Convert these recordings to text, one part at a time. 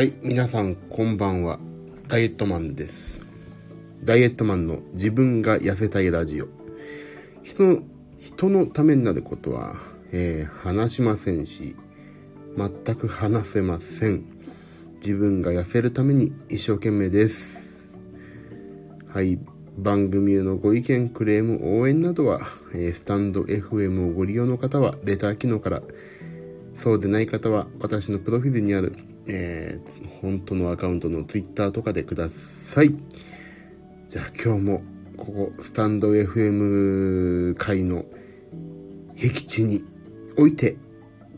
はい、皆さんこんばんは。ダイエットマンです。ダイエットマンの自分が痩せたいラジオ。人の、人のためになることは、えー話しませんし、全く話せません。自分が痩せるために一生懸命です。はい。番組へのご意見、クレーム、応援などは、えースタンド FM をご利用の方は、レター機能から、そうでない方は、私のプロフィールにある、えー本当のアカウントの Twitter とかでください。じゃあ今日も、ここ、スタンド FM 界の僻地において、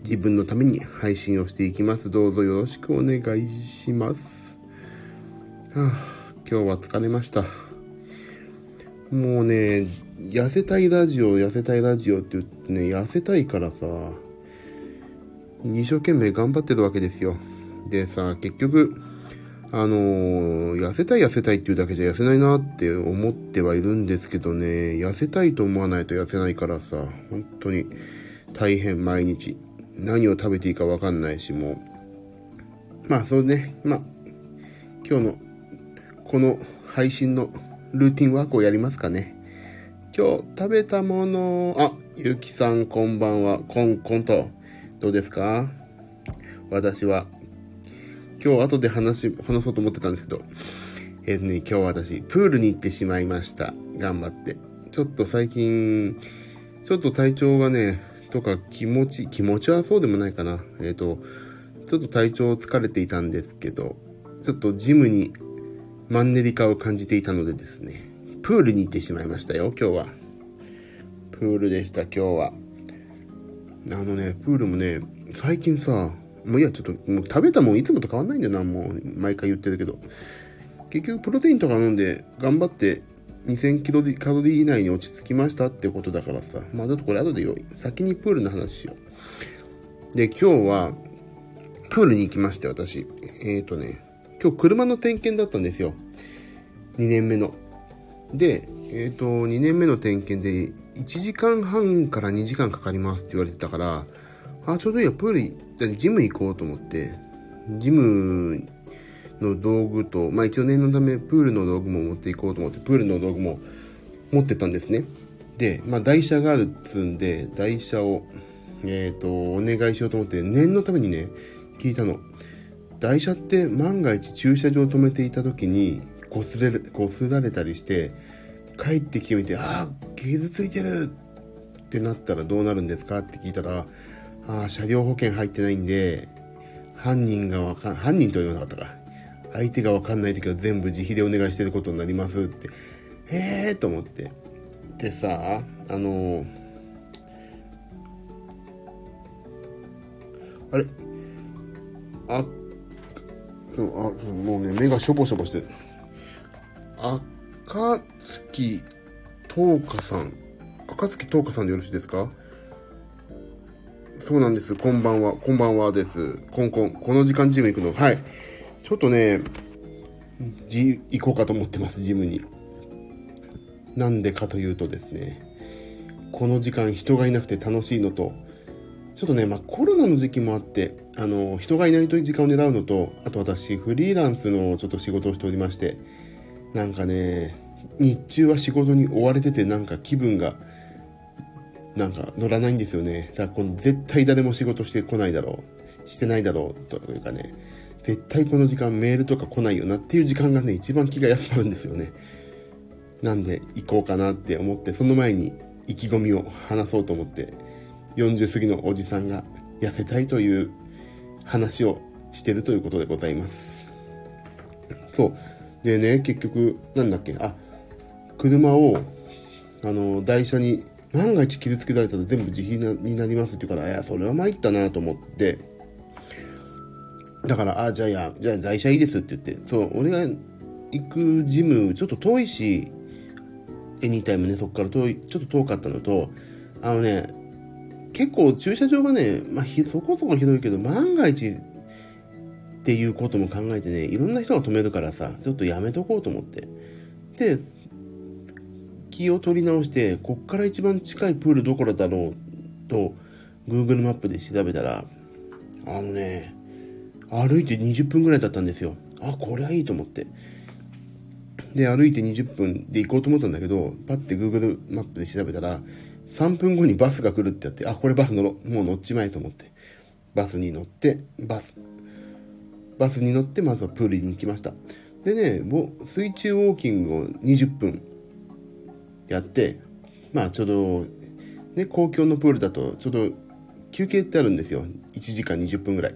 自分のために配信をしていきます。どうぞよろしくお願いします。はあ、今日は疲れました。もうね、痩せたいラジオ、痩せたいラジオって言ってね、痩せたいからさ、一生懸命頑張ってるわけですよ。でさ、結局、あのー痩せたい痩せたいっていうだけじゃ痩せないなって思ってはいるんですけどね、痩せたいと思わないと痩せないからさ、本当に大変毎日。何を食べていいかわかんないし、もう。まあ、そうね、まあ、今日の、この配信のルーティンワークをやりますかね。今日食べたもの、あ、ゆきさんこんばんは、コンコンと、どうですか？私は、今日後で話し、話そうと思ってたんですけど、えっ、とね、今日私、プールに行ってしまいました。頑張って。ちょっと最近、ちょっと体調がね、とか気持ち、気持ちはそうでもないかな。えっ、と、ちょっと体調疲れていたんですけど、ちょっとジムにマンネリ化を感じていたのでですね、プールに行ってしまいましたよ、今日は。プールでした、今日は。あのね、プールもね、最近さ、もういや、ちょっと、もう食べたもんいつもと変わんないんだよな、もう、毎回言ってるけど。結局、プロテインとか飲んで、頑張って、2000キロカロリー以内に落ち着きましたってことだからさ、まあちょっとこれ後でよい。先にプールの話しよう。で、今日は、プールに行きまして、私。えっ、ー、とね、今日車の点検だったんですよ。2年目の。で、えっ、と、2年目の点検で、1時間半から2時間かかりますって言われてたから、あ、ちょうどいいや、プール、ジム行こうと思って、ジムの道具と、まあ一応念のためプールの道具も持っていこうと思って、プールの道具も持ってたんですね。で、まあ台車があるっつんで、台車を、えっ、と、お願いしようと思って、念のためにね、聞いたの。台車って万が一駐車場止めていた時に、こすれる、こすられたりして、帰ってきてみて、ああ、傷ついてるってなったらどうなるんですかって聞いたら、ああ、車両保険入ってないんで、犯人がわかん、犯人と言わなかったか。相手がわかんない時は全部自費でお願いしてることになりますって。ええーと思って。でさ、あのあれ？あ、そうあもうね、目がしょぼしょぼしてる。赤月東花さん。赤月東花さんでよろしいですか？そうなんです。こんばんは。こんばんはです。コンコン。この時間ジム行くの？はい。ちょっとね、じ、行こうかと思ってます、ジムに。なんでかというとですね、この時間人がいなくて楽しいのと、ちょっとね、まあ、コロナの時期もあって、あの、人がいないという時間を狙うのと、あと私、フリーランスのちょっと仕事をしておりまして、なんかね、日中は仕事に追われてて、なんか気分が、なんか乗らないんですよね。だからこの絶対誰も仕事してこないだろう。してないだろう。というかね、絶対この時間メールとか来ないよなっていう時間がね、一番気が休まるんですよね。なんで行こうかなって思って、その前に意気込みを話そうと思って、40過ぎのおじさんが痩せたいという話をしてるということでございます。そう。でね、結局、なんだっけ、あ、車を、あの、台車に、万が一傷つけられたら全部自費になりますって言うから、いや、それは参ったなと思って、だから、あ、じゃあや、じゃあ台車いいですって言って、そう、俺が行くジム、ちょっと遠いし、エニータイムね、そこから遠い、ちょっと遠かったのと、あのね、結構駐車場がね、まあ、ひそこそこひどいけど、万が一っていうことも考えてね、いろんな人が止めるからさ、ちょっとやめとこうと思って。で、気を取り直して、こっから一番近いプールどこだろうと、Google マップで調べたら、あのね、歩いて20分ぐらいだったんですよ。あ、これはいいと思って。で、歩いて20分で行こうと思ったんだけど、パッて Google マップで調べたら、3分後にバスが来るってやって、あ、これバス乗ろう。もう乗っちまえと思って。バスに乗って、バス、バスに乗ってまずはプールに行きました。でね、水中ウォーキングを20分やって、まあちょうど、ね、公共のプールだとちょうど休憩ってあるんですよ。1時間20分ぐらい。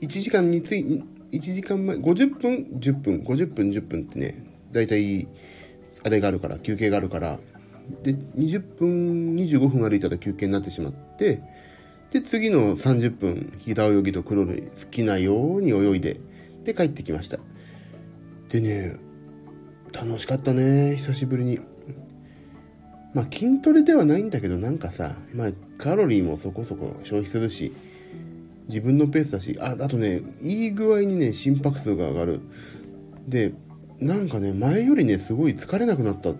1時間につい、1時間前、50分、10分、50分、10分ってね、だいたい、あれがあるから、休憩があるから、で、20分、25分歩いたら休憩になってしまって、で、次の30分、平泳ぎと黒類、好きなように泳いで、で、帰ってきました。でね、楽しかったね、久しぶりに。まあ筋トレではないんだけどなんかさ、まあカロリーもそこそこ消費するし、自分のペースだし、あ、あとね、いい具合にね、心拍数が上がる。で、なんかね、前よりね、すごい疲れなくなった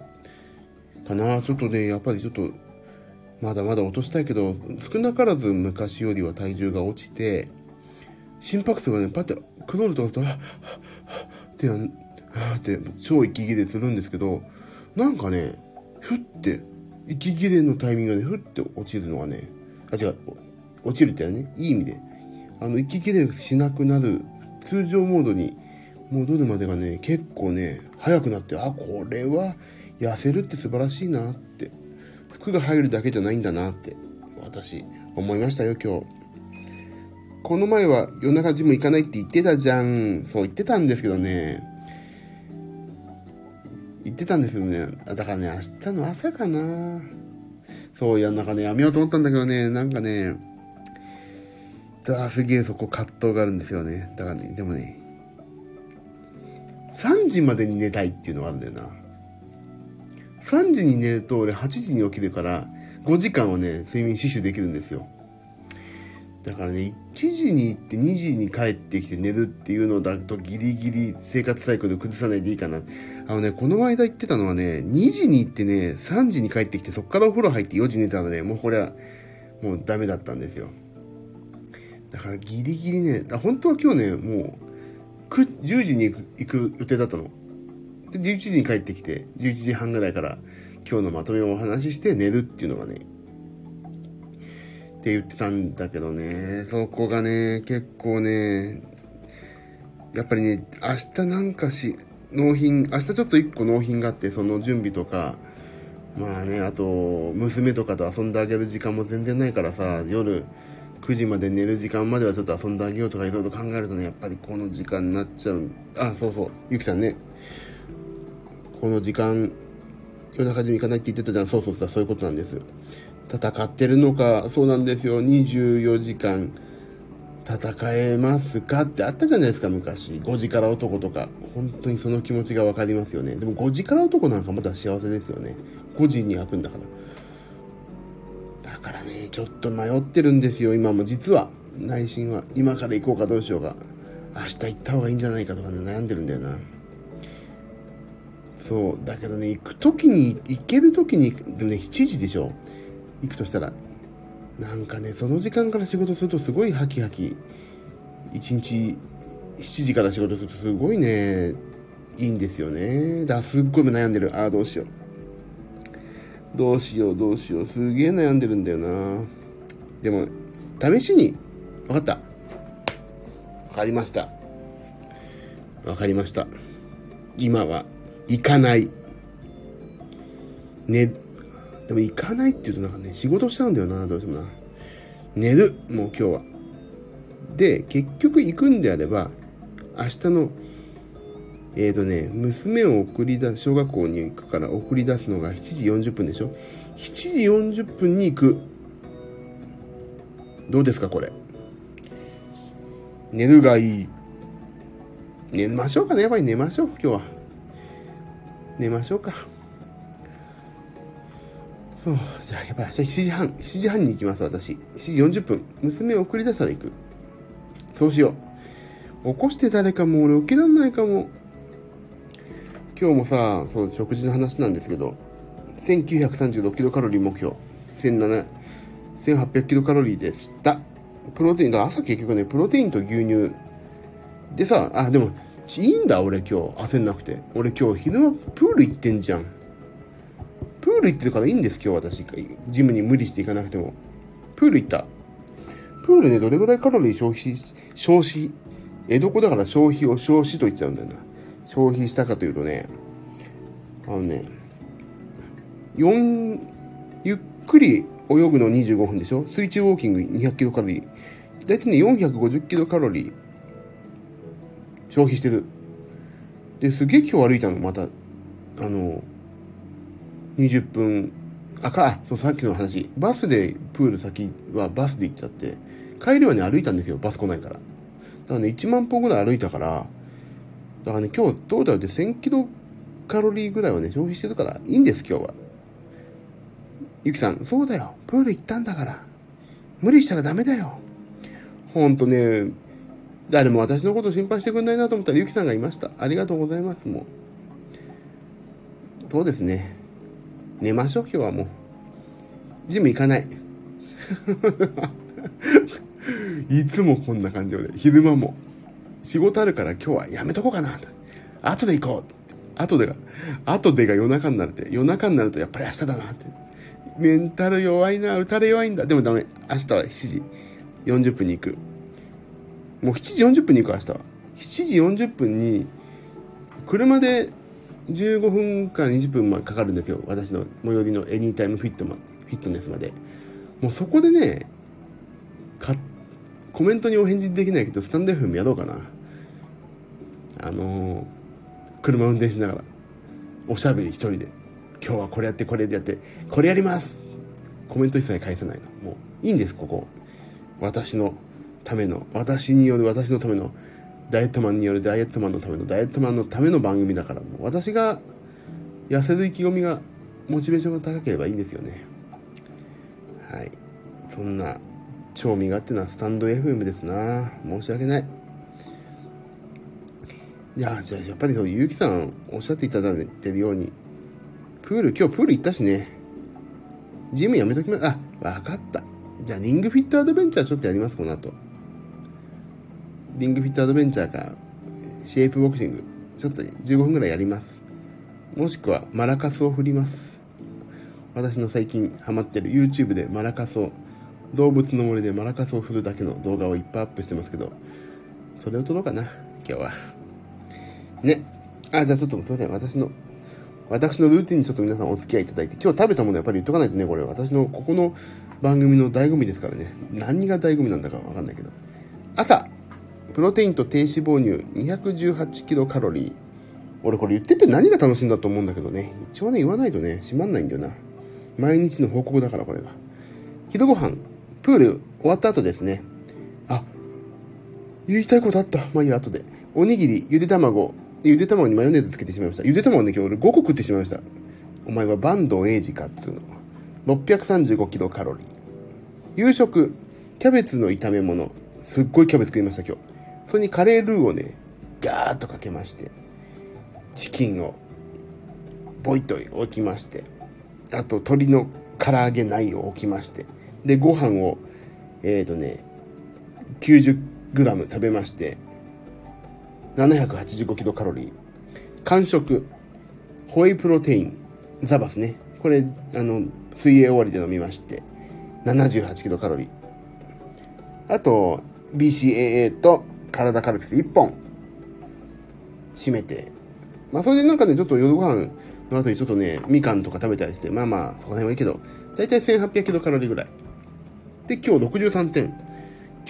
かな。ちょっとね、やっぱりちょっと、まだまだ落としたいけど、少なからず昔よりは体重が落ちて、心拍数がね、パッてクロールとかと、はっ、はっ、って、はって、超息切れするんですけど、なんかね、ふって、息切れのタイミングでふって落ちるのがね、あ、違う、落ちるってね、いい意味で。あの、息切れしなくなる通常モードに戻るまでがね、結構ね、早くなって、あ、これは痩せるって素晴らしいなって。服が入るだけじゃないんだなって、私、思いましたよ、今日。この前は夜中ジム行かないって言ってたじゃん。そう言ってたんですけどね。言ってたんですけどね。だからね、明日の朝かな。そう、いや、なんかね、やめようと思ったんだけどね、なんかね、だからすげえそこ葛藤があるんですよね。だからね、でもね、3時までに寝たいっていうのがあるんだよな。3時に寝ると俺8時に起きるから、5時間はね、睡眠死守できるんですよ。だからね、1時に行って2時に帰ってきて寝るっていうのだとギリギリ生活サイクル崩さないでいいかな。あのね、この間言ってたのはね、2時に行ってね、3時に帰ってきてそっからお風呂入って4時寝たらね、もうこれはもうダメだったんですよ。だからギリギリね、本当は今日ね、もう10時に行く行く予定だったの。で、11時に帰ってきて、11時半ぐらいから今日のまとめをお話しして寝るっていうのがね、って言ってたんだけどね、そこがね、結構ね、やっぱりね、明日なんかし、納品、明日ちょっと一個納品があって、その準備とか、まあね、あと、娘とかと遊んであげる時間も全然ないからさ、夜9時まで寝る時間まではちょっと遊んであげようとかいろいろ考えるとね、やっぱりこの時間になっちゃう。あ、そうそう、ゆきさんね、この時間、夜中中行かないって言ってたじゃん。そうそうそう、そういうことなんです。戦ってるのか、そうなんですよ。24時間戦えますかってあったじゃないですか、昔。5時から男とか。本当にその気持ちがわかりますよね。でも5時から男なんかまた幸せですよね。5時に開くんだから。だからね、ちょっと迷ってるんですよ、今も。実は、内心は。今から行こうかどうしようか。明日行った方がいいんじゃないかとかね、悩んでるんだよな。そう。だけどね、行く時に、行ける時に、でもね、7時でしょ。行くとしたらなんかねその時間から仕事するとすごいハキハキ。1日7時から仕事するとすごいねいいんですよね。だからすっごい悩んでる。ああどうしよう。どうしようどうしよう。すげえ悩んでるんだよな。でも試しに分かった。分かりました。分かりました。今は行かない。ねでも行かないっていうとなんかね、仕事しちゃうんだよな、どうしてもな。寝る、もう今日は。で、結局行くんであれば、明日の、えっ、ー、とね、娘を送り出す、小学校に行くから送り出すのが7時40分でしょ ?7 時40分に行く。どうですか、これ？寝るがいい。寝ましょうかね。やっぱり寝ましょう、今日は。寝ましょうか。そう、じゃあやっぱり明日7時半、7時半に行きます、私。7時40分。娘を送り出したら行く。そうしよう。起こして誰かも俺起きらんないかも。今日もさ、そう、食事の話なんですけど、1936キロカロリー目標。17 1800キロカロリーでした。プロテイン、だ朝結局ね、プロテインと牛乳でさ、あ、でも、いいんだ、俺今日。焦んなくて。俺今日昼間プール行ってんじゃん。プール行ってるからいいんです、今日私。ジムに無理して行かなくても。プール行った？プールね、どれぐらいカロリー消費し、消費、江戸子だから消費を消費と言っちゃうんだよな。消費したかというとね、あのね、4、ゆっくり泳ぐの25分でしょ？水中ウォーキング200キロカロリー。だいたいね、450キロカロリー消費してる。で、すげえ今日歩いたの、また。あの、20分、あか、そう、さっきの話。バスでプール先はバスで行っちゃって、帰りはね、歩いたんですよ、バス来ないから。だからね、1万歩ぐらい歩いたから、だからね、今日トータルで1000キロカロリーぐらいはね、消費してるから、いいんです、今日は。ゆきさん、そうだよ。プール行ったんだから。無理したらダメだよ。ほんとね、誰も私のこと心配してくんないなと思ったらゆきさんがいました。ありがとうございます、もう。そうですね。寝ましょう、今日はもう。ジム行かない。いつもこんな感じで、昼間も。仕事あるから今日はやめとこうかな。後で行こう。後でが、後でが夜中になるって、夜中になるとやっぱり明日だなって。メンタル弱いな、打たれ弱いんだ。でもダメ。明日は7時40分に行く。もう7時40分に行く、明日は。7時40分に、車で15分か20分かかるんですよ。私の最寄りのエニータイムフィットマフィットネスまで。もうそこでね、か、コメントにお返事できないけど、スタンド FM やろうかな。あのー、車運転しながら、おしゃべり一人で。今日はこれやってこれでやって、これやりますコメント一切返さないの。もう、いいんです、ここ。私のための、私による私のための、ダイエットマンによるダイエットマンのための、ダイエットマンのための番組だから、もう私が痩せる意気込みが、モチベーションが高ければいいんですよね。はい。そんな、超身勝手なスタンド FM ですな申し訳ない。いや、じゃあやっぱりそう、ゆうきさんおっしゃっていただいてるように、プール、今日プール行ったしね。ジムやめときます。あ、わかった。じゃあ、リングフィットアドベンチャーちょっとやります、この後。リングフィットアドベンチャーか、シェイプボクシング、ちょっと15分ぐらいやります。もしくは、マラカスを振ります。私の最近ハマってる YouTube でマラカスを、動物の森でマラカスを振るだけの動画をいっぱいアップしてますけど、それを撮ろうかな、今日は。ね。あ、じゃあちょっとすいません。私の私のルーティンにちょっと皆さんお付き合いいただいて、今日食べたものやっぱり言っとかないとね、これ私のここの番組の醍醐味ですからね。何が醍醐味なんだかわかんないけど。朝、プロテインと低脂肪乳218キロカロリー。俺これ言ってて何が楽しいんだと思うんだけどね。一応ね、言わないとね、閉まんないんだよな。毎日の報告だから、これが。昼ご飯、プール終わった後ですね。あ、言いたいことあった。まあいいや、後で。おにぎり、ゆで卵、ゆで卵にマヨネーズつけてしまいました。ゆで卵ね、今日俺5個食ってしまいました。お前は坂東英二かっつうの。635キロカロリー。夕食、キャベツの炒め物。すっごいキャベツ食いました、今日。それにカレールーをね、ガーッとかけまして、チキンを、ボイと置きまして、あと鶏の唐揚げないを置きまして、で、ご飯を、えっ、ー、とね、90g 食べまして、785キロカロリー。完食、ホエイプロテイン、ザバスね。これ、あの、水泳終わりで飲みまして、78キロカロリー。あと、BCAA と体カルピス1本、締めて。まあ、それでなんかね、ちょっと夜ご飯の後にちょっとね、みかんとか食べたりして、まあまあ、そこら辺はいいけど、だいたい1800キロカロリーぐらい。で、今日63点。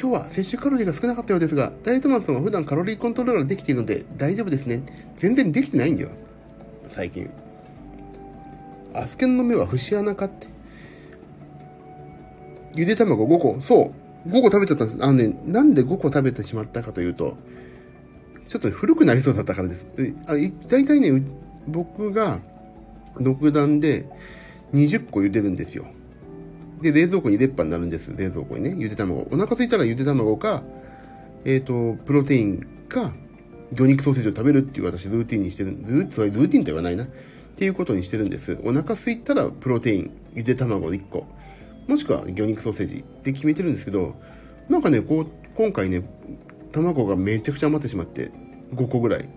今日は摂取カロリーが少なかったようですが、ダイエットマンさんは普段カロリーコントロールができているので大丈夫ですね。全然できてないんだよ。最近。アスケンの目は節穴かって。ゆで卵5個。そう。5個食べちゃったんです。あのね、なんで5個食べてしまったかというと、ちょっと古くなりそうだったからです。あ大体ね、僕が独断で20個茹でるんですよ。で、冷蔵庫に入れっぱになるんです。冷蔵庫にね。ゆで卵。お腹空いたらゆで卵か、えっ、ー、と、プロテインか、魚肉ソーセージを食べるっていう私ルーティンにしてる。ルー、それルーティンと言わないな。っていうことにしてるんです。お腹空いたらプロテイン、ゆで卵1個。もしくは魚肉ソーセージって決めてるんですけど、なんかね、こう、今回ね、卵がめちゃくちゃ余ってしまって5個ぐらい。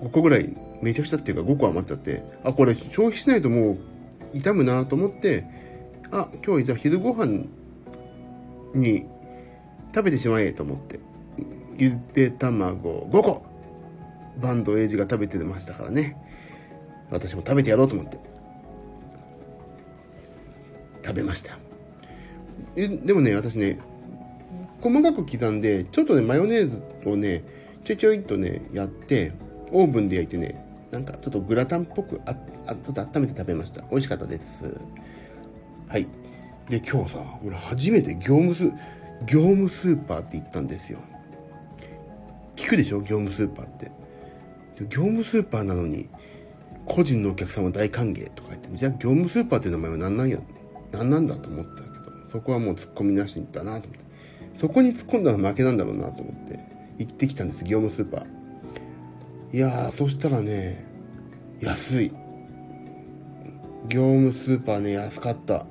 5個ぐらいめちゃくちゃっていうか5個余っちゃってあこれ消費しないともう傷むなと思ってあ今日じゃあ昼ご飯に食べてしまえと思ってゆで卵5個。バンドエイジが食べてましたからね。私も食べてやろうと思って。食べました。えでもね私ね細かく刻んでちょっとねマヨネーズをねちょいちょいとねやってオーブンで焼いてねなんかちょっとグラタンっぽくああちょっと温めて食べました。美味しかったです。はい。で今日さ俺初めて業務ス業務スーパーって行ったんですよ。聞くでしょ？業務スーパーって。業務スーパーなのに個人のお客様大歓迎とか言ってじゃあ業務スーパーって名前は何なんや？何なんだと思ったけどそこはもう突っ込みなしだなと思って。そこに突っ込んだら負けなんだろうなと思って行ってきたんです業務スーパー。いやーそしたらね安い。業務スーパーね安かった。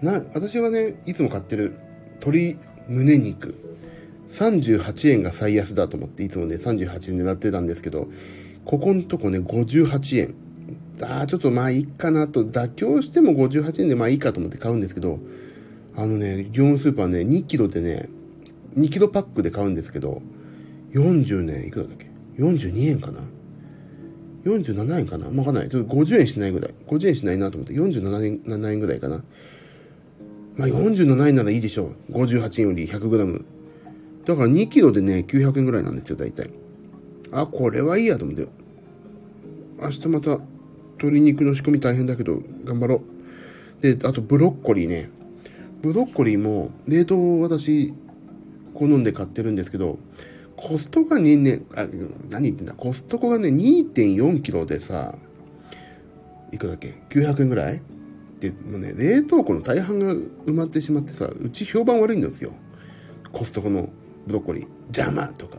な私はねいつも買ってる鶏胸肉。38円が最安だと思っていつもね38円狙ってたんですけどここんとこね58円。ああちょっとまあいいかなと妥協しても58円でまあいいかと思って買うんですけどあのね業務スーパーね2キロでね2キロパックで買うんですけど40年いくらだっけ？42円かな？47円かな？わかんない。ちょっと50円しないぐらい。50円しないなと思って、47円 ,7 円ぐらいかな？まあ47円ならいいでしょう。58円より 100g。だから2キロでね、900円ぐらいなんですよ、大体。あ、これはいいやと思って。明日また鶏肉の仕込み大変だけど、頑張ろう。で、あとブロッコリーね。ブロッコリーも、冷凍私、好んで買ってるんですけど、コストコがね、あ、何言ってんだ、コストコがね、2.4キロでさ、いくらだっけ ?900 円ぐらい？で、もうね、冷凍庫の大半が埋まってしまってさ、うち評判悪いんですよ。コストコのブロッコリー。邪魔とか。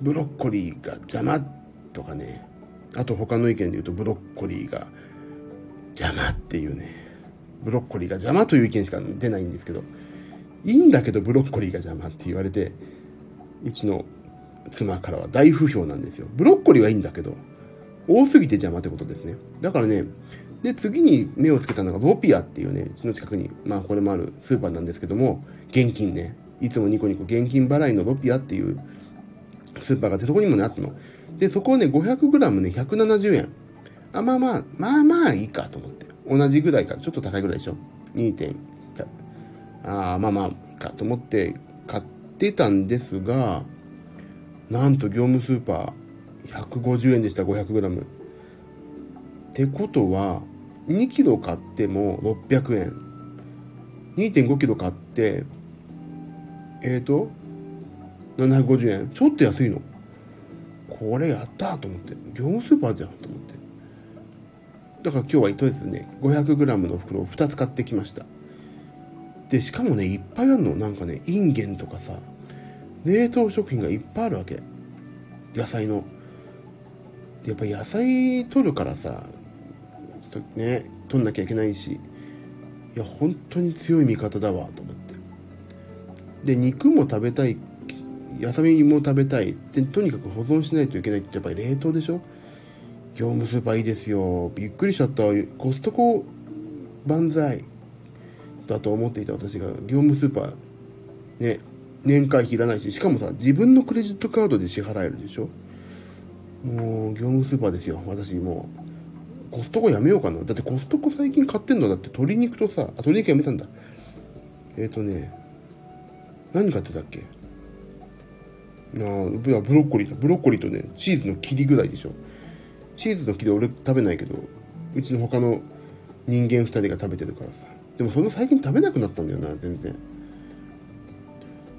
ブロッコリーが邪魔とかね。あと他の意見で言うとブロッコリーが邪魔っていうね。ブロッコリーが邪魔という意見しか出ないんですけど、いいんだけどブロッコリーが邪魔って言われて、うちの妻からは大不評なんですよ。ブロッコリーはいいんだけど、多すぎて邪魔ってことですね。だからね、で、次に目をつけたのがロピアっていうね、うちの近くに、まあこれもあるスーパーなんですけども、現金ね、いつもニコニコ現金払いのロピアっていうスーパーがあって、そこにもね、あったの。で、そこをね、500g ね、170円。あ、まあまあ、まあまあいいかと思って。同じぐらいか、ちょっと高いぐらいでしょ ?2. 点。ああ、まあまあいいかと思って買ってたんですが、なんと業務スーパー150円でした、500g。ってことは、2キロ買っても600円。2.5キロ買って、えっ、ー、と、750円。ちょっと安いの。これやったと思って。業務スーパーじゃんと思って。だから今日はとりあえずね、500g の袋を2つ買ってきました。で、しかもね、いっぱいあるの。なんかね、インゲンとかさ、冷凍食品がいっぱいあるわけ。野菜の。やっぱ野菜取るからさ、ちょっとね、取んなきゃいけないし、いや、本当に強い味方だわ、と思って。で、肉も食べたい、野菜も食べたい。で、とにかく保存しないといけないってやっぱり冷凍でしょ？業務スーパーいいですよ。びっくりしちゃった。コストコ万歳だと思っていた私が業務スーパーね、年会費いらないし、しかもさ、自分のクレジットカードで支払えるでしょ？もう、業務スーパーですよ。私もう、コストコやめようかな。だってコストコ最近買ってんの？だって鶏肉とさ、あ、鶏肉やめたんだ。えっ、ー、とね、何買ってたっけ？あブロッコリーだ。ブロッコリーとね、チーズの切りぐらいでしょ。チーズの切り俺食べないけど、うちの他の人間2人が食べてるからさ。でもその最近食べなくなったんだよな、全然。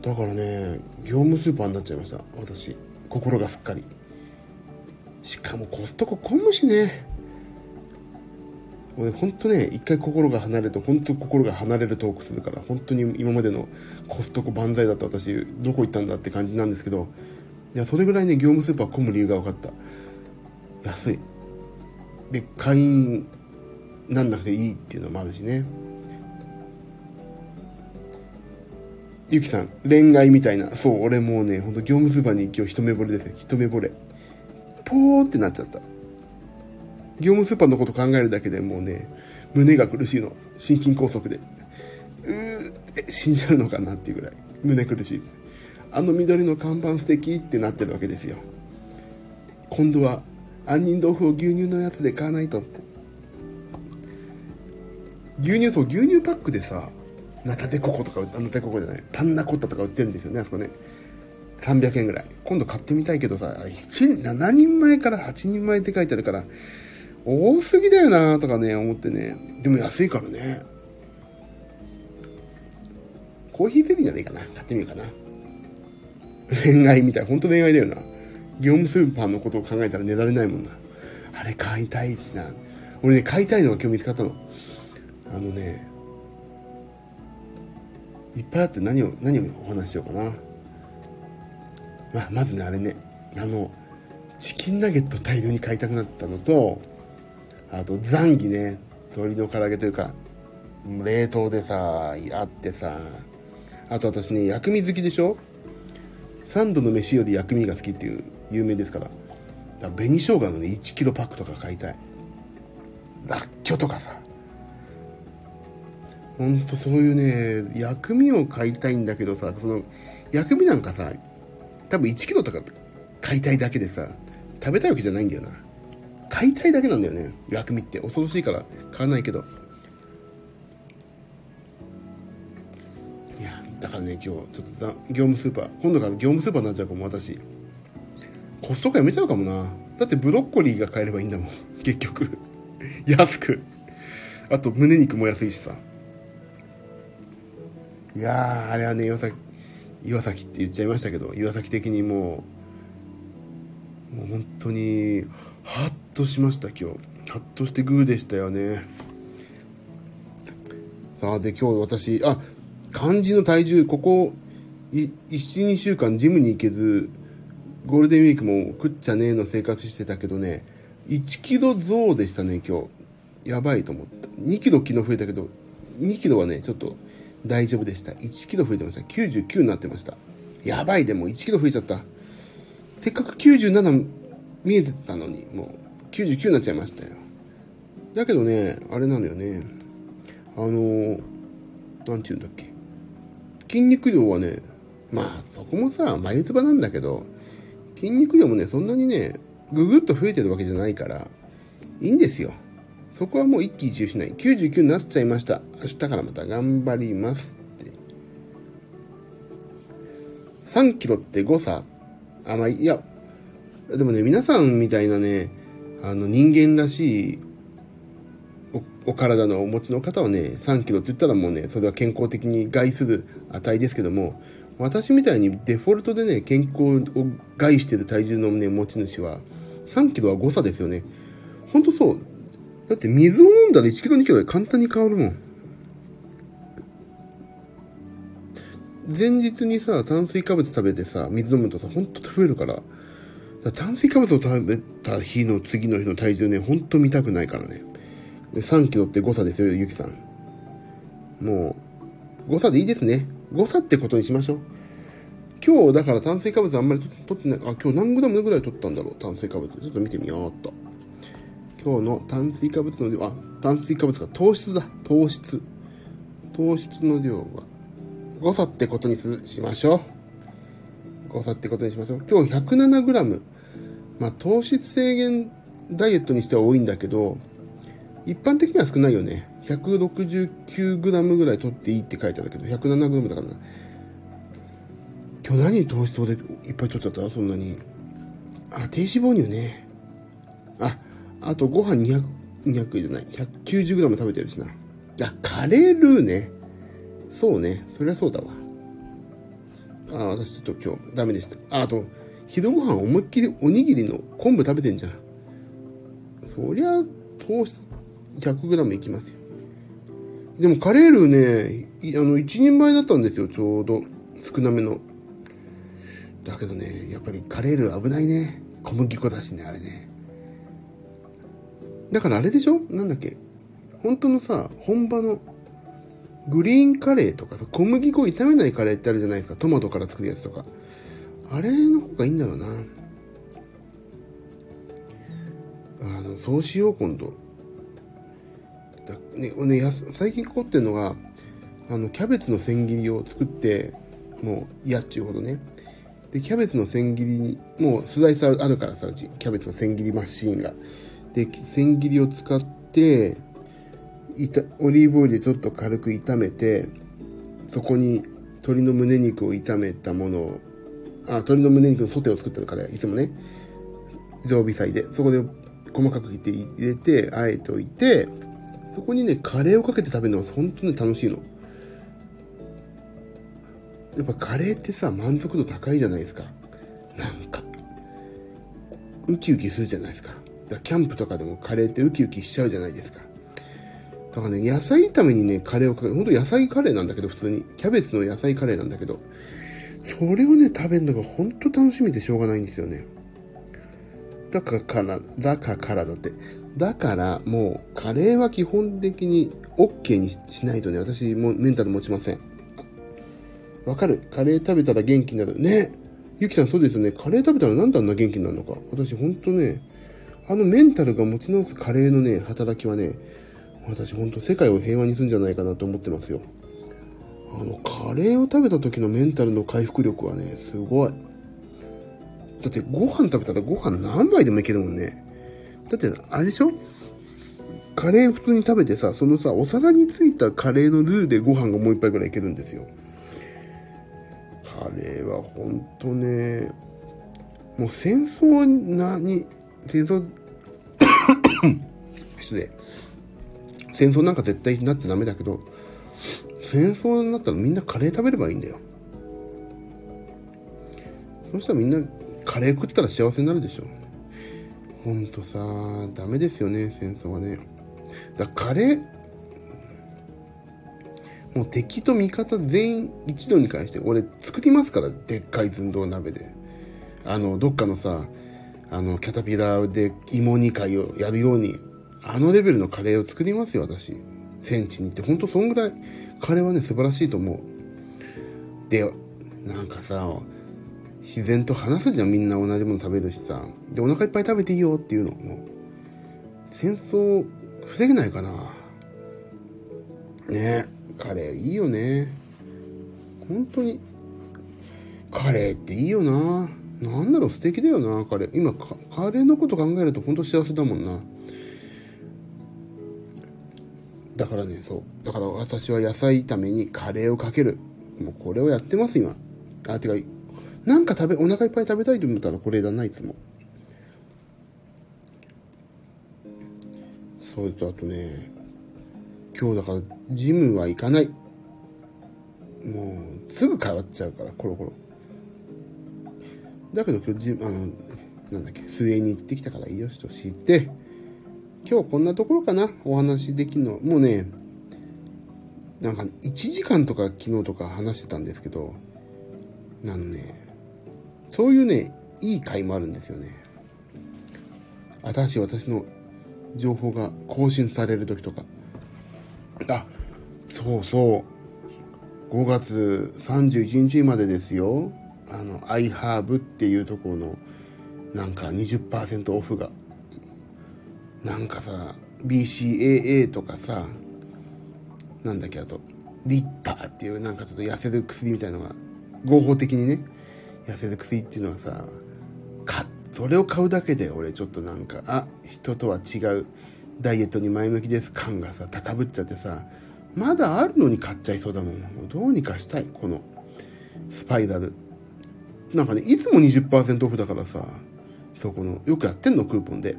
だからね、業務スーパーになっちゃいました。私。心がすっかり。しかもコストコ混むしね。俺ほんとね、一回心が離れると、本当心が離れるトークするから、本当に今までのコストコ万歳だった私、どこ行ったんだって感じなんですけど、いや、それぐらいね、業務スーパー混む理由が分かった。安い。で、会員なんなくていいっていうのもあるしね。ゆきさん、恋愛みたいな。そう、俺もうね、ほんと業務スーパーに今日一目惚れですよ。一目惚れ。ポーってなっちゃった。業務スーパーのこと考えるだけでもうね、胸が苦しいの。心筋梗塞で。うーって死んじゃうのかなっていうぐらい。胸苦しいです。あの緑の看板素敵ってなってるわけですよ。今度は、杏仁豆腐を牛乳のやつで買わないと。牛乳、そう、牛乳パックでさ、ナタデココとか、あナタデココじゃない、パンナコッタとか売ってるんですよね、あそこね。300円ぐらい。今度買ってみたいけどさ、7人前から8人前って書いてあるから、多すぎだよなとかね、思ってね。でも安いからね。コーヒーゼリーじゃないかな。買ってみようかな。恋愛みたい。ほんと恋愛だよな。業務スーパーのことを考えたら寝られないもんな。あれ買いたいしな。俺ね、買いたいのが今日見つかったの。あのね、いっぱいあって何を、何をお話ししようかな。まあ、まずね、あれね、あの、チキンナゲット大量に買いたくなったのと、あと、ザンギね、鶏の唐揚げというか、冷凍でさ、あってさ、あと私ね、薬味好きでしょ？三度の飯より薬味が好きっていう有名ですから。だ紅生姜のね、1キロパックとか買いたい。らっきょとかさ。ほんとそういうね、薬味を買いたいんだけどさ、その、薬味なんかさ、多分1キロとか買いたいだけでさ、食べたいわけじゃないんだよな。買いたいだけなんだよね。薬味って。恐ろしいから買わないけど。いや、だからね、今日、ちょっと業務スーパー、今度から業務スーパーになっちゃうかも、私。コストコやめちゃうかもな。だってブロッコリーが買えればいいんだもん。結局。安く。あと、胸肉も安いしさ。いや、あれはね、岩崎、岩崎って言っちゃいましたけど、岩崎的にもう、もう本当に、ハッとしました、今日。ハッとしてグーでしたよね。さあ、で、今日私、あ、漢字の体重、ここ、1、2週間ジムに行けず、ゴールデンウィークも食っちゃねえの生活してたけどね、1キロ増でしたね、今日。やばいと思った。2キロ昨日増えたけど、2キロはね、ちょっと大丈夫でした。1キロ増えてました。99になってました。やばい、でも1キロ増えちゃった。せっかく97見えてたのに、もう99になっちゃいましたよ。だけどね、あれなのよね。あの、なんて言うんだっけ。筋肉量はね、まあそこもさ、眉唾なんだけど、筋肉量もね、そんなにね、ぐぐっと増えてるわけじゃないから、いいんですよ。そこはもう一喜一憂しない。99になっちゃいました。明日からまた頑張りますって。3キロって誤差？あ、まあ、いや、でもね、皆さんみたいなね、あの人間らしいお体のお持ちの方はね、3キロって言ったらもうね、それは健康的に害する値ですけども、私みたいにデフォルトでね、健康を害してる体重のね、持ち主は、3キロは誤差ですよね。ほんとそう。だって水を飲んだら1キロ2キロで簡単に変わるもん。前日にさ、炭水化物食べてさ、水飲むとさ、ほんと増えるから。炭水化物を食べた日の次の日の体重ね、ほんと見たくないからね。3キロって誤差ですよ、ゆきさん。もう、誤差でいいですね。誤差ってことにしましょう。今日、だから炭水化物あんまり取ってない。あ、今日何グラムぐらい取ったんだろう、炭水化物。ちょっと見てみようっと。今日の炭水化物の量、あ、炭水化物が糖質だ。糖質。糖質の量は、誤差ってことにしましょう。誤差ってことにしましょう。今日 107g。まあ、糖質制限ダイエットにしては多いんだけど、一般的には少ないよね。169g ぐらい取っていいって書いてあるけど、107g だからな。今日何糖質でいっぱい取っちゃった？そんなに。あ、低脂肪乳ね。あ、あとご飯200、200じゃない。190g 食べてるしな。あ、カレールーね。そうね。そりゃそうだわ。あ、私ちょっと今日ダメでした。あ、あと、昼ご飯思いっきりおにぎりの昆布食べてんじゃん。そりゃ、糖質 100g いきますよ。でもカレールーね、あの、一人前だったんですよ、ちょうど。少なめの。だけどね、やっぱりカレールー危ないね。小麦粉だしね、あれね。だからあれでしょ？なんだっけ？本当のさ、本場のグリーンカレーとかさ、小麦粉炒めないカレーってあるじゃないですか。トマトから作るやつとか。あれの方がいいんだろうな。あの、そうしよう、今度。だね、ね、や最近凝ってるのが、あの、キャベツの千切りを作って、もう嫌っちゅうほどね。で、キャベツの千切りに、もうスライサーあるからさ、うち、キャベツの千切りマシーンが。で、千切りを使って、いたオリーブオイルでちょっと軽く炒めて、そこに鶏の胸肉を炒めたものを、あ、鶏の胸肉のソテーを作ってるから、いつもね、常備菜で、そこで細かく切って入れて、あえておいて、そこにね、カレーをかけて食べるのが本当に楽しいの。やっぱカレーってさ、満足度高いじゃないですか。なんか。ウキウキするじゃないですか。だかキャンプとかでもカレーってウキウキしちゃうじゃないですか。だからね、野菜炒めにね、カレーをかける。ほんと野菜カレーなんだけど、普通に。キャベツの野菜カレーなんだけど、それをね、食べるのがほんと楽しみでしょうがないんですよね。だから、だからだって。だからもうカレーは基本的に OK にしないとね、私もメンタル持ちません。わかる？カレー食べたら元気になる。ね？ゆきさんそうですよね。カレー食べたらなんであんな元気になるのか？私ほんとね、あのメンタルが持ち直すカレーのね、働きはね、私ほんと世界を平和にするんじゃないかなと思ってますよ。あの、カレーを食べた時のメンタルの回復力はね、すごい。だってご飯食べたらご飯何杯でもいけるもんね。だって、あれでしょ？カレー普通に食べてさ、そのさ、お皿についたカレーのルールでご飯がもう一杯ぐらいいけるんですよ。カレーはほんとね、もう戦争なに、戦争、失礼。戦争なんか絶対になっちゃダメだけど、戦争になったらみんなカレー食べればいいんだよ。そしたらみんなカレー食ったら幸せになるでしょ。ほんとさ、ダメですよね、戦争はね。だカレー、もう敵と味方全員一度に関して俺作りますからでっかい寸胴鍋であのどっかのさあのキャタピラーで芋煮会をやるようにあのレベルのカレーを作りますよ私戦地に行ってほんとそんぐらいカレーはね素晴らしいと思うでなんかさ自然と話すじゃんみんな同じもの食べるしさでお腹いっぱい食べていいよっていうのも戦争防げないかなねえカレーいいよね。本当に、カレーっていいよな。なんだろう、素敵だよな、カレー。今カ、カレーのこと考えると本当幸せだもんな。だからね、そう。だから私は野菜炒めにカレーをかける。もうこれをやってます、今。あ、てか、なんか食べ、お腹いっぱい食べたいと思ったらこれだな、いつも。それとあとね、今日だからジムは行かない。もう、すぐ変わっちゃうから、コロコロ。だけど今日ジム、あの、なんだっけ、水泳に行ってきたからいいよしとして、今日こんなところかな、お話できるの？もうね、なんか1時間とか昨日とか話してたんですけど、あのね、そういうね、いい回もあるんですよね。新しい私の情報が更新される時とか。あ、そうそう。5月31日までですよ。あの、iHerb っていうところの、なんか20%オフが。なんかさ、BCAA とかさ、なんだっけ、あと、リッターっていうなんかちょっと痩せる薬みたいのが、合法的にね、痩せる薬っていうのはさ、か、それを買うだけで俺ちょっとなんか、あ、人とは違うダイエットに前向きです感がさ、高ぶっちゃってさ、まだあるのに買っちゃいそうだもん。どうにかしたい、このスパイラル。なんかね、いつも20%オフだからさ、そこの、よくやってんの、クーポンで。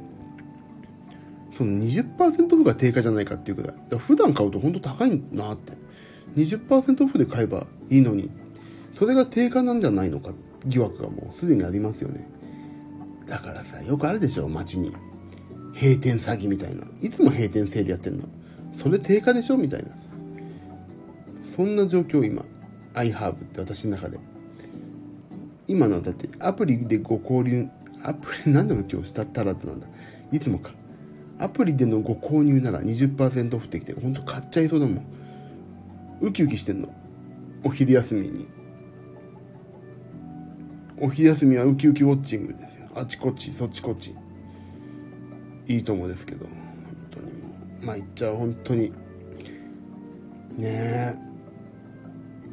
その20%オフが定価じゃないかっていうくらい。だら普段買うとほんと高いなって。20%オフで買えばいいのに、それが定価なんじゃないのか疑惑がもうすでにありますよね。だからさ、よくあるでしょ、街に。閉店詐欺みたいな。いつも閉店セールやってんの。それ定価でしょみたいな。そんな状況今。iHerb って私の中で。今のだってアプリでご購入、アプリなんでも今日したったらずなんだ。いつもか。アプリでのご購入なら20%オフってきて、ほんと買っちゃいそうだもん。ウキウキしてんの。お昼休みに。お昼休みはウキウキウォッチングですよ。あちこち、そっちこっち。いいと思うですけど、本当にもう、まあ言っちゃう、本当に。ねえ。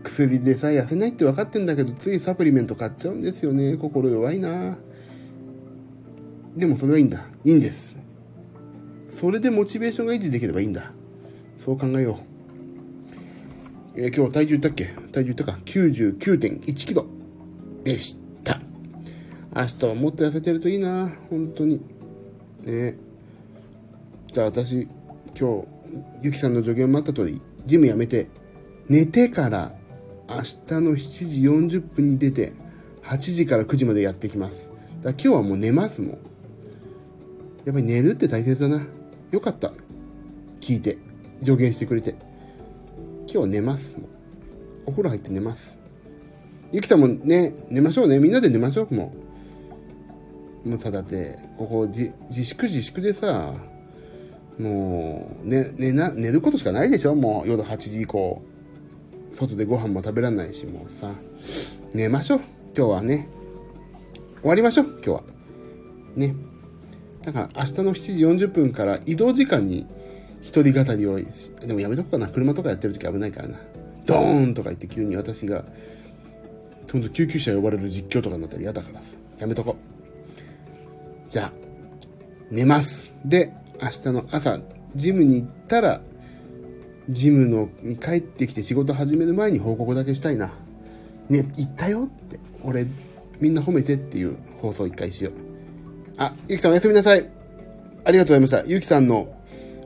薬でさえ痩せないって分かってんだけど、ついサプリメント買っちゃうんですよね。心弱いなでもそれはいいんだ。いいんです。それでモチベーションが維持できればいいんだ。そう考えよう。えー、今日体重言ったっけ？体重言ったか ?99.1 キロでした。明日はもっと痩せてるといいな本当に。ねじゃあ私、今日、ゆきさんの助言もあった通り、ジムやめて、寝てから明日の7時40分に出て、8時から9時までやってきます。だ今日はもう寝ますもん。やっぱり寝るって大切だな。よかった。聞いて。助言してくれて。今日寝ます。お風呂入って寝ます。ゆきさんもね、寝ましょうね。みんなで寝ましょう、もう。もうさ、だって、ここ自、自粛自粛でさ、もう、ね、寝な、寝ることしかないでしょもう夜8時以降。外でご飯も食べられないし、もうさ、寝ましょう。今日はね。終わりましょう、今日は。ね。だから明日の7時40分から移動時間に一人語りを、でもやめとこうかな。車とかやってる時危ないからな。ドーンとか言って急に私が、今度救急車呼ばれる実況とかになったら嫌だからやめとこう。じゃあ、寝ます。で、明日の朝、ジムに行ったら、ジムのに帰ってきて仕事始める前に報告だけしたいな。ね、行ったよって。俺、みんな褒めてっていう放送一回しよう。あ、ゆきさんおやすみなさい。ありがとうございました。ゆきさんの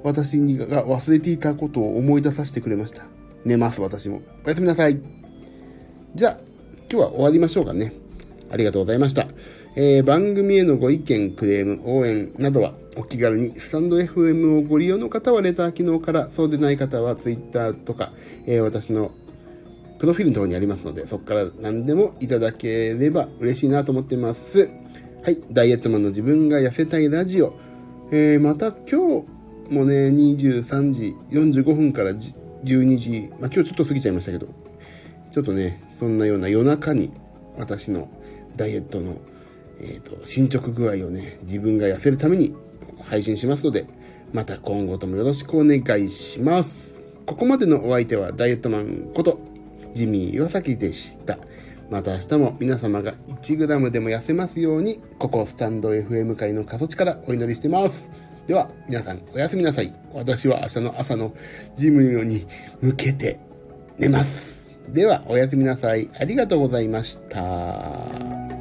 私にが忘れていたことを思い出させてくれました。寝ます、私も。おやすみなさい。じゃあ、今日は終わりましょうかね。ありがとうございました。えー、番組へのご意見、クレーム、応援などはお気軽にスタンド FM をご利用の方はレター機能から、そうでない方は Twitter とか、えー、私のプロフィールのところにありますので、そこから何でもいただければ嬉しいなと思っています。はい、ダイエットマンの自分が痩せたいラジオ。えー、また今日もね、23時45分から12時、まあ、今日ちょっと過ぎちゃいましたけど、ちょっとね、そんなような夜中に私のダイエットのえーと、進捗具合をね、自分が痩せるために配信しますので、また今後ともよろしくお願いします。ここまでのお相手はダイエットマンこと、ジミー岩崎でした。また明日も皆様が 1g でも痩せますように、ここスタンド FM 界の過疎地からお祈りしてます。では、皆さんおやすみなさい。私は明日の朝のジムに向けて寝ます。では、おやすみなさい。ありがとうございました。